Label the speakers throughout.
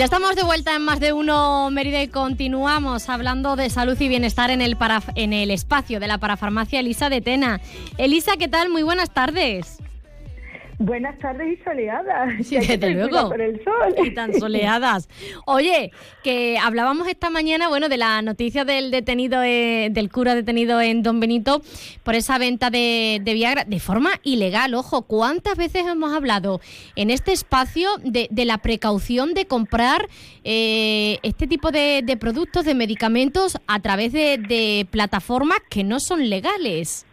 Speaker 1: Ya estamos de vuelta en más de uno Mérida y continuamos hablando de salud y bienestar en el, en el espacio de la parafarmacia Elisa de Tena. Elisa, ¿qué tal? Muy buenas tardes.
Speaker 2: Buenas tardes y soleadas.
Speaker 1: Sí, desde luego.
Speaker 2: Por el sol.
Speaker 1: Y tan soleadas. Oye, que hablábamos esta mañana, bueno, de la noticia del detenido, eh, del cura detenido en Don Benito por esa venta de, Viagra de forma ilegal. Ojo, ¿cuántas veces hemos hablado en este espacio de, la precaución de comprar eh, este tipo de, productos, de medicamentos a través de plataformas que no son legales?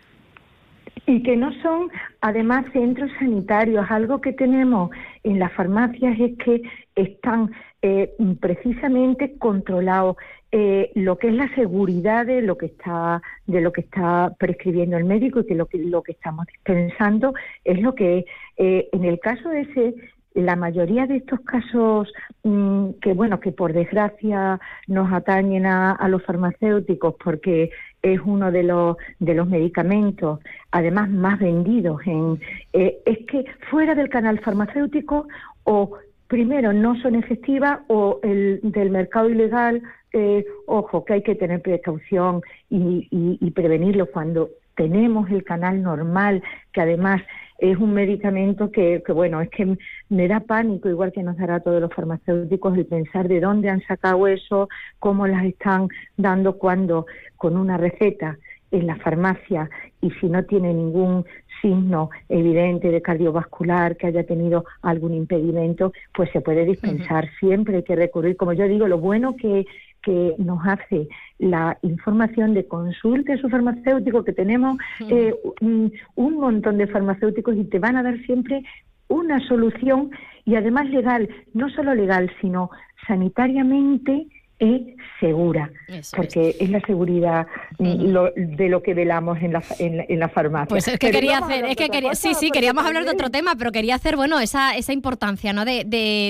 Speaker 2: Y que no son además centros sanitarios. Algo que tenemos en las farmacias es que están eh, precisamente controlados eh, lo que es la seguridad de lo que está de lo que está prescribiendo el médico y que lo que lo que estamos dispensando es lo que eh, en el caso de ese la mayoría de estos casos mm, que bueno que por desgracia nos atañen a, los farmacéuticos porque es uno de los de los medicamentos además más vendidos en eh, es que fuera del canal farmacéutico o primero no son efectivas o el del mercado ilegal eh, ojo que hay que tener precaución y, y prevenirlo cuando tenemos el canal normal que además es un medicamento que, bueno, es que me da pánico, igual que nos dará a todos los farmacéuticos, el pensar de dónde han sacado eso, cómo las están dando cuando con una receta en la farmacia y si no tiene ningún signo evidente de cardiovascular, que haya tenido algún impedimento, pues se puede dispensar. Siempre hay que recurrir, como yo digo, lo bueno que que nos hace la información de consulte a su farmacéutico, que tenemos eh, un, montón de farmacéuticos y te van a dar siempre una solución y además legal, no solo legal, sino sanitariamente es segura, porque es. la seguridad de lo que velamos en la, en, la farmacia.
Speaker 1: Pues es que quería hacer, es que quería, sí, sí, queríamos hablar de otro tema, pero quería hacer, bueno, esa, esa importancia, ¿no? De,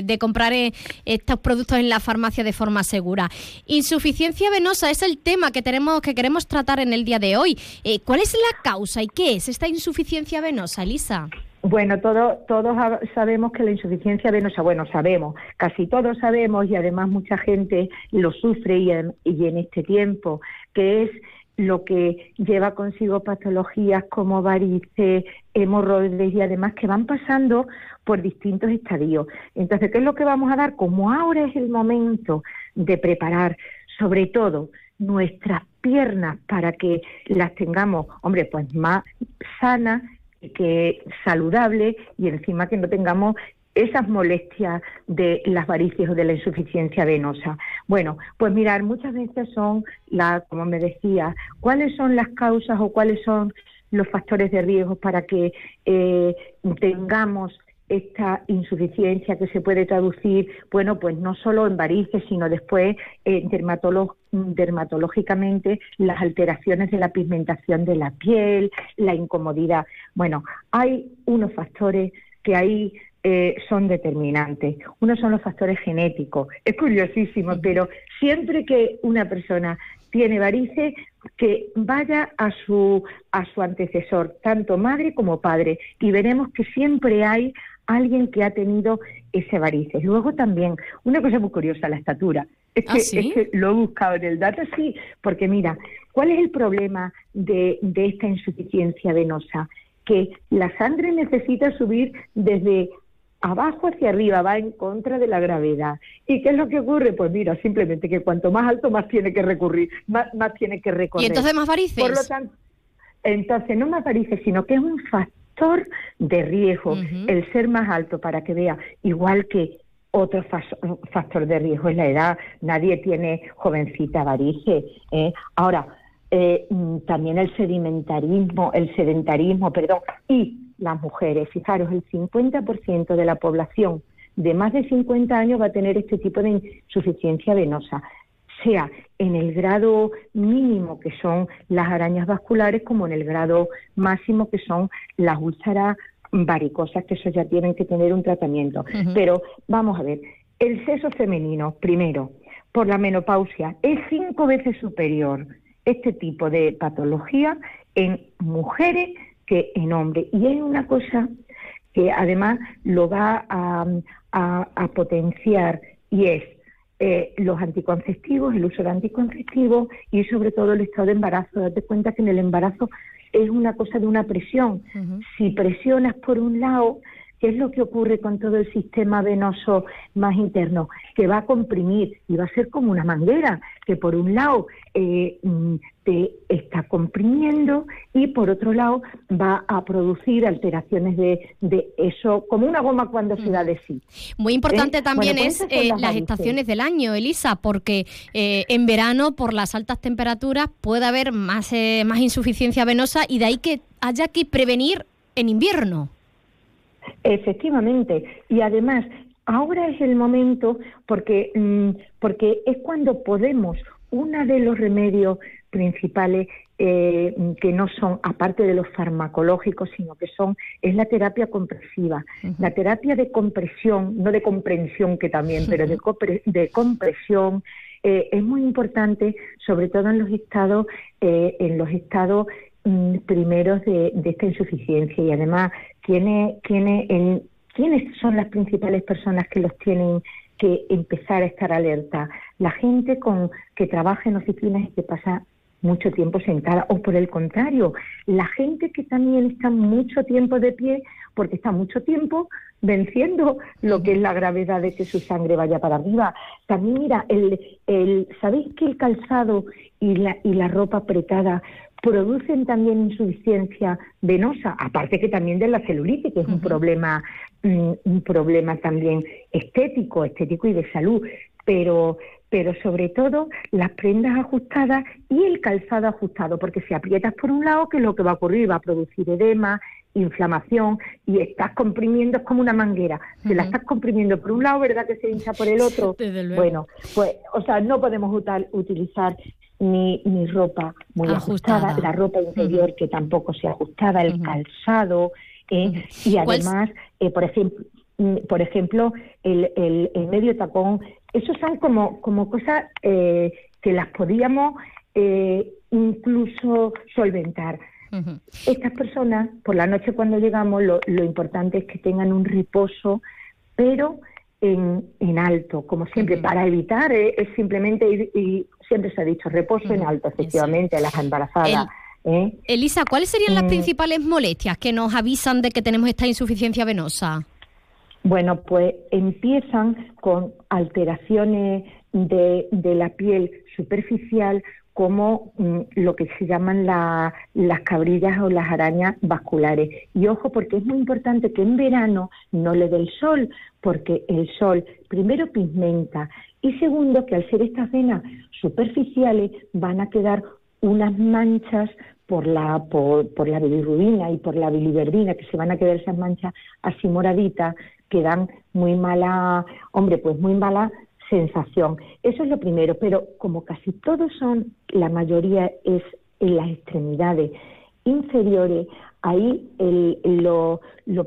Speaker 1: de, comprar eh, estos productos en la farmacia de forma segura. Insuficiencia venosa es el tema que tenemos, que queremos tratar en el día de hoy. Eh, ¿Cuál es la causa y qué es esta insuficiencia venosa, Lisa?
Speaker 2: Bueno, todos sabemos que la insuficiencia venosa, bueno, sabemos, casi todos sabemos y además mucha gente lo sufre y en, este tiempo, que es lo que lleva consigo patologías como varices, hemorroides y además que van pasando por distintos estadios. Entonces, ¿qué es lo que vamos a dar? Como ahora es el momento de preparar, sobre todo, nuestras piernas para que las tengamos, hombre, pues más sanas que saludable y encima que no tengamos esas molestias de las varices o de la insuficiencia venosa. Bueno, pues mirar, muchas veces son, la, como me decía, cuáles son las causas o cuáles son los factores de riesgo para que eh, tengamos esta insuficiencia que se puede traducir, bueno, pues no solo en varices, sino después eh, dermatológicamente las alteraciones de la pigmentación de la piel, la incomodidad. Bueno, hay unos factores que ahí eh, son determinantes. Uno son los factores genéticos. Es curiosísimo, pero siempre que una persona tiene varices, que vaya a su, a su antecesor, tanto madre como padre, y veremos que siempre hay alguien que ha tenido ese varices. Luego también, una cosa muy curiosa, la estatura. Es que,
Speaker 1: ¿Ah,
Speaker 2: es que lo he buscado en el dato, sí, porque mira, ¿cuál es el problema de, de esta insuficiencia venosa? Que la sangre necesita subir desde abajo hacia arriba, va en contra de la gravedad. ¿Y qué es lo que ocurre? Pues mira, simplemente que cuanto más alto, más tiene que recurrir, más, más tiene que recorrer.
Speaker 1: ¿Y entonces más varices?
Speaker 2: Por lo tanto, entonces no más varices, sino que es un factor de riesgo, el ser más alto para que vea, igual que otro factor de riesgo es la edad, nadie tiene jovencita varice. ¿eh? Ahora, eh, mm, también el sedimentarismo, el sedentarismo, perdón, y las mujeres, fijaros, el 50% de la población de más de 50 años va a tener este tipo de insuficiencia venosa sea en el grado mínimo, que son las arañas vasculares, como en el grado máximo, que son las úlceras varicosas, que eso ya tienen que tener un tratamiento. Pero vamos a ver, el sexo femenino, primero, por la menopausia, es cinco veces superior este tipo de patología en mujeres que en hombres. Y hay una cosa que además lo va a, potenciar y es eh, los anticonceptivos, el uso de anticonceptivos y sobre todo el estado de embarazo. Date cuenta que en el embarazo es una cosa de una presión. Si presionas por un lado, ¿Qué es lo que ocurre con todo el sistema venoso más interno? Que va a comprimir y va a ser como una manguera, que por un lado eh, mm, te está comprimiendo y por otro lado va a producir alteraciones de, eso, como una goma cuando se da de sí.
Speaker 1: Muy importante ¿Eh? también pues es eh, las, estaciones del año, Elisa, porque en verano por las altas temperaturas puede haber más, más insuficiencia venosa y de ahí que haya que prevenir en invierno.
Speaker 2: Efectivamente, y además ahora es el momento porque, mm, porque es cuando podemos, uno de los remedios principales eh, que no son, aparte de los farmacológicos, sino que son, es la terapia compresiva. La terapia de compresión, no de comprensión que también, pero de, de compresión, eh, es muy importante, sobre todo en los estados, eh, en los estados mm, primeros de, de, esta insuficiencia y además ¿Quiénes, son las principales personas que los tienen que empezar a estar alerta? La gente con que trabaja en oficinas y que pasa mucho tiempo sentada, o por el contrario, la gente que también está mucho tiempo de pie porque está mucho tiempo venciendo lo que es la gravedad de que su sangre vaya para arriba. También mira, el, el, ¿sabéis que el calzado y la, y la ropa apretada producen también insuficiencia venosa, aparte que también de la celulitis, que es un problema, mm, un problema también estético, estético y de salud, pero pero sobre todo las prendas ajustadas y el calzado ajustado, porque si aprietas por un lado, que es lo que va a ocurrir? Va a producir edema, inflamación y estás comprimiendo, es como una manguera. Si la estás comprimiendo por un lado, ¿verdad que se hincha por el otro? Bueno, pues, o sea, no podemos utilizar ni, ni ropa muy ajustada, la ropa interior que tampoco se ajustada, el calzado, eh, y además, eh, por ejemplo, mm, por ejemplo, el, el, medio tacón, esos son como, como cosas eh, que las podíamos incluso solventar. Estas personas, por la noche cuando llegamos, lo, lo importante es que tengan un reposo, pero en, en alto, como siempre, para evitar eh, es simplemente ir, y siempre se ha dicho reposo en alto, efectivamente, las embarazadas.
Speaker 1: ¿eh? Elisa, ¿cuáles serían las mm. principales molestias que nos avisan de que tenemos esta insuficiencia venosa?
Speaker 2: Bueno, pues empiezan con alteraciones de, la piel superficial, como mm, lo que se llaman las cabrillas o las arañas vasculares. Y ojo, porque es muy importante que en verano no le dé el sol, porque el sol primero pigmenta y segundo que al ser estas venas superficiales van a quedar unas manchas por la, por, la bilirrubina y por la biliverdina, que se van a quedar esas manchas así moraditas, que dan muy mala, hombre, pues muy mala sensación. Eso es lo primero, pero como casi todos son, la mayoría es en las extremidades inferiores, ahí lo,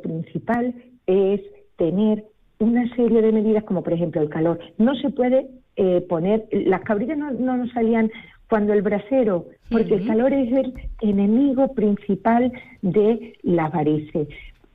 Speaker 2: principal es tener una serie de medidas como por ejemplo el calor. No se puede eh, poner, las cabrillas no, nos salían cuando el brasero, porque el calor es el enemigo principal de las varices.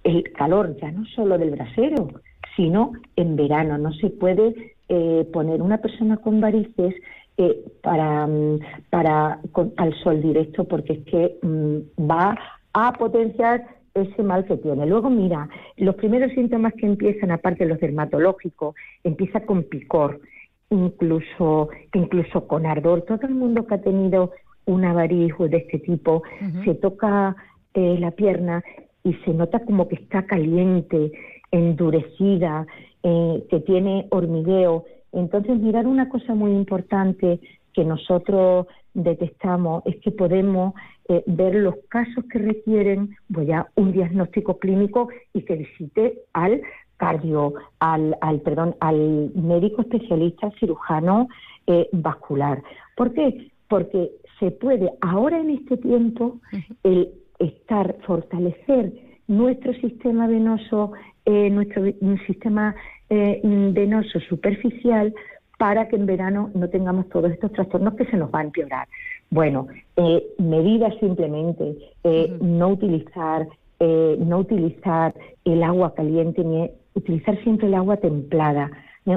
Speaker 2: El calor ya no solo del brasero, sino en verano. No se puede eh, poner una persona con varices eh, para, mm, para al sol directo porque es que mm, va a potenciar ese mal que tiene. Luego, mira, los primeros síntomas que empiezan, aparte de los dermatológicos, empieza con picor, incluso, incluso con ardor. Todo el mundo que ha tenido una variz de este tipo se toca eh, la pierna y se nota como que está caliente, endurecida, eh, que tiene hormigueo. Entonces, mirar una cosa muy importante que nosotros detectamos es que podemos eh, ver los casos que requieren pues ya un diagnóstico clínico y que visite al cardio, al, al perdón, al médico especialista cirujano eh, vascular. ¿Por qué? Porque se puede ahora en este tiempo el estar fortalecer nuestro sistema venoso, eh, nuestro sistema eh, venoso superficial para que en verano no tengamos todos estos trastornos que se nos va a empeorar. Bueno, eh, medidas simplemente, eh, no utilizar eh, no utilizar el agua caliente ni utilizar siempre el agua templada.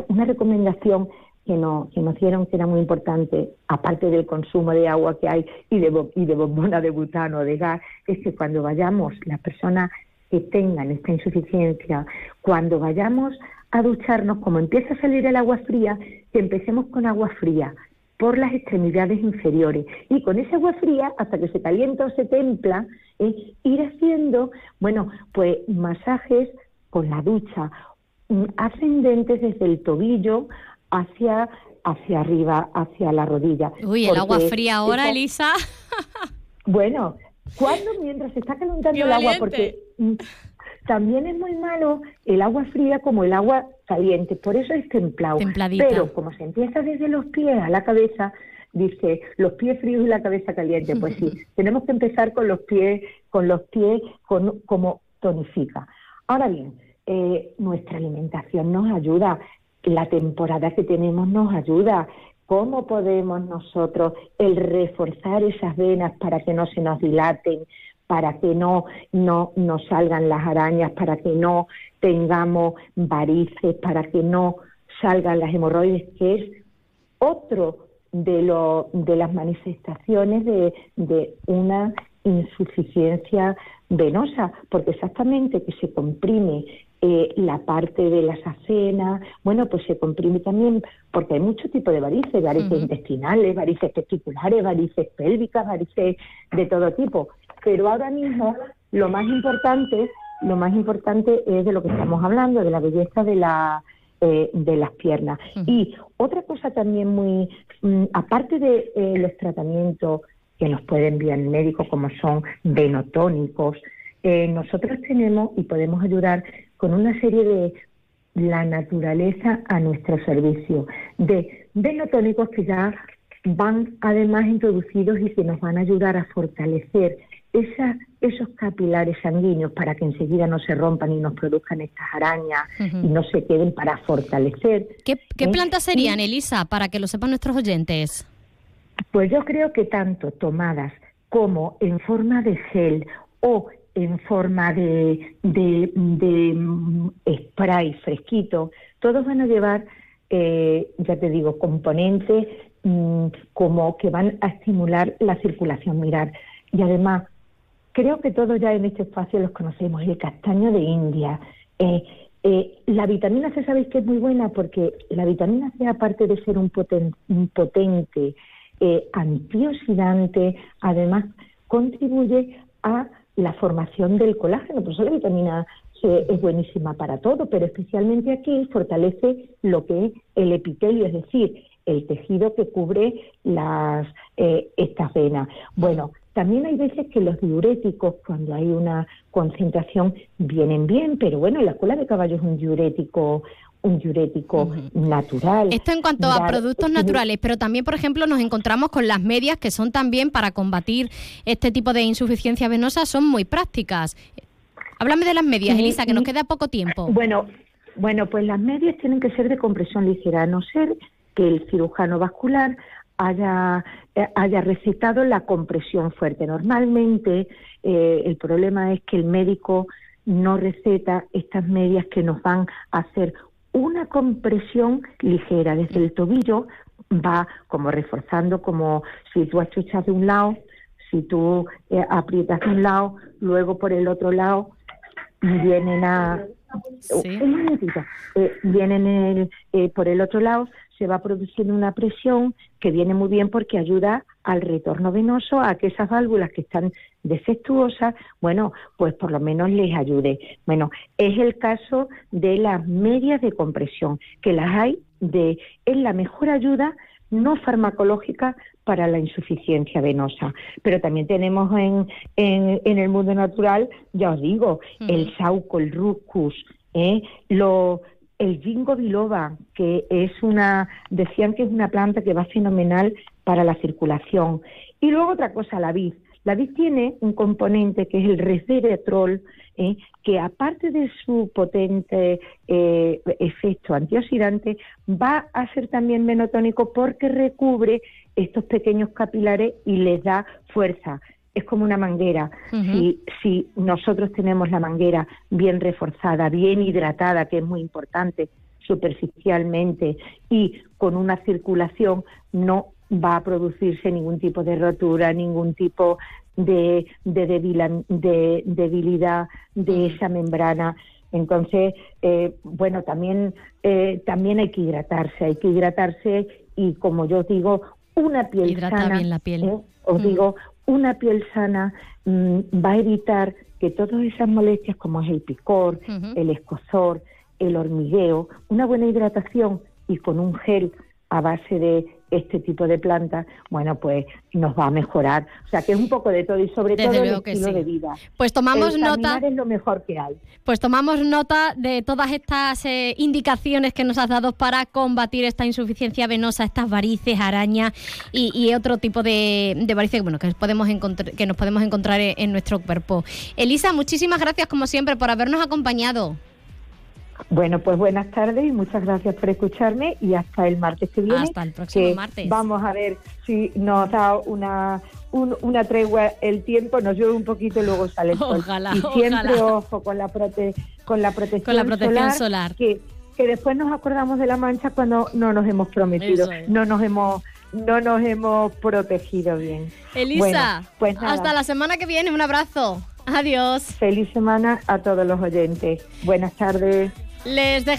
Speaker 2: Una recomendación que, no, que nos dieron que era muy importante, aparte del consumo de agua que hay y de, y de bombona de butano, de gas, es que cuando vayamos, las personas que tengan esta insuficiencia, cuando vayamos a ducharnos, como empieza a salir el agua fría, que empecemos con agua fría por las extremidades inferiores y con esa agua fría hasta que se calienta o se templa, ir haciendo, bueno, pues masajes con la ducha mm, ascendentes desde el tobillo hacia hacia arriba, hacia la rodilla.
Speaker 1: Uy, el agua fría ahora, Elisa.
Speaker 2: bueno, ¿cuándo mientras se está calentando el agua? Porque mm, también es muy malo el agua fría como el agua caliente, por eso es templado. Pero como se empieza desde los pies a la cabeza, dice los pies fríos y la cabeza caliente. Pues sí, tenemos que empezar con los pies, con los pies como tonifica. Ahora bien, eh, nuestra alimentación nos ayuda, la temporada que tenemos nos ayuda. ¿Cómo podemos nosotros el reforzar esas venas para que no se nos dilaten? para que no, no nos salgan las arañas, para que no tengamos varices, para que no salgan las hemorroides, que es otro de, lo, de las manifestaciones de, de una insuficiencia venosa, porque exactamente que se comprime eh, la parte de las acenas, bueno, pues se comprime también porque hay muchos tipos de varices, varices intestinales, varices testiculares, varices pélvicas, varices de todo tipo. Pero ahora mismo lo más importante, lo más importante es de lo que estamos hablando, de la belleza de la eh, de las piernas. Y otra cosa también muy, mm, aparte de eh, los tratamientos que nos pueden enviar el médico, como son venotónicos, eh, nosotros tenemos y podemos ayudar con una serie de la naturaleza a nuestro servicio, de venotónicos que ya van además introducidos y que nos van a ayudar a fortalecer esa, esos capilares sanguíneos para que enseguida no se rompan y nos produzcan estas arañas y no se queden para fortalecer.
Speaker 1: ¿Qué, ¿Eh? plantas serían, Elisa, para que lo sepan nuestros oyentes?
Speaker 2: Pues yo creo que tanto tomadas como en forma de gel o en forma de, de, mm, spray fresquito, todos van a llevar, eh, ya te digo, componentes mm, como que van a estimular la circulación. Mirar, y además Creo que todos ya en este espacio los conocemos, el castaño de India. Eh, eh, la vitamina C, sabéis que es muy buena porque la vitamina C, aparte de ser un, potente eh, antioxidante, además contribuye a la formación del colágeno. Por eso la vitamina C es buenísima para todo, pero especialmente aquí fortalece lo que es el epitelio, es decir, el tejido que cubre las, estas venas. Bueno, también hay veces que los diuréticos, cuando hay una concentración, vienen bien, pero bueno, la cola de caballo es un diurético un diurético natural.
Speaker 1: Esto en cuanto a productos naturales, pero también, por ejemplo, nos encontramos con las medias que son también para combatir este tipo de insuficiencia venosa, son muy prácticas. Háblame de las medias, Elisa, que nos queda poco tiempo.
Speaker 2: Bueno, bueno, pues las medias tienen que ser de compresión ligera, a no ser que el cirujano vascular haya, eh, haya recetado la compresión fuerte. Normalmente eh, el problema es que el médico no receta estas medias que nos van a hacer una compresión ligera. Desde el tobillo va como reforzando como si tú achuchas de un lado si tú eh, aprietas de un lado luego por el otro lado vienen a un minutito vienen por el otro lado se va produciendo una presión que viene muy bien porque ayuda al retorno venoso a que esas válvulas que están defectuosas, bueno, pues por lo menos les ayude. Bueno, es el caso de las medias de compresión, que las hay de, es la mejor ayuda no farmacológica para la insuficiencia venosa. Pero también tenemos en, en, el mundo natural, ya os digo, el sauco, el ruscus, ¿eh? lo, el ginkgo biloba, que es una, decían que es una planta que va fenomenal para la circulación. Y luego otra cosa, la vid. La vid tiene un componente que es el resveratrol, ¿eh? que aparte de su potente eh, efecto antioxidante, va a ser también menotónico porque recubre estos pequeños capilares y les da fuerza. Es como una manguera. si, si nosotros tenemos la manguera bien reforzada, bien hidratada, que es muy importante, superficialmente y con una circulación, no va a producirse ningún tipo de rotura, ningún tipo de, de, debilidad de esa membrana. Entonces, eh, bueno, también, eh, también hay que hidratarse, hay que hidratarse y como yo digo, una piel sana,
Speaker 1: la piel.
Speaker 2: ¿eh? os digo, una piel sana mm, va a evitar que todas esas molestias como es el picor, el escozor, el hormigueo, una buena hidratación y con un gel a base de este tipo de plantas, bueno, pues nos va a mejorar. O sea, que es un poco de todo y sobre todo el estilo de vida.
Speaker 1: Pues tomamos nota.
Speaker 2: es lo mejor que hay.
Speaker 1: Pues tomamos nota de todas estas eh, indicaciones que nos has dado para combatir esta insuficiencia venosa, estas varices, arañas y, otro tipo de, varices bueno, que, podemos que nos podemos encontrar en nuestro cuerpo. Elisa, muchísimas gracias como siempre por habernos acompañado.
Speaker 2: Bueno, pues buenas tardes y muchas gracias por escucharme y hasta el martes que viene.
Speaker 1: Hasta el próximo martes.
Speaker 2: Vamos a ver si nos da una, una tregua el tiempo, nos llueve un poquito y luego sale el sol.
Speaker 1: Ojalá,
Speaker 2: y siempre ojo con la, prote, con la protección,
Speaker 1: con la protección solar.
Speaker 2: que, que después nos acordamos de la mancha cuando no nos hemos prometido, no nos hemos no nos hemos protegido bien.
Speaker 1: Elisa, pues hasta la semana que viene, un abrazo. Adiós.
Speaker 2: Feliz semana a todos los oyentes. Buenas tardes.
Speaker 1: Les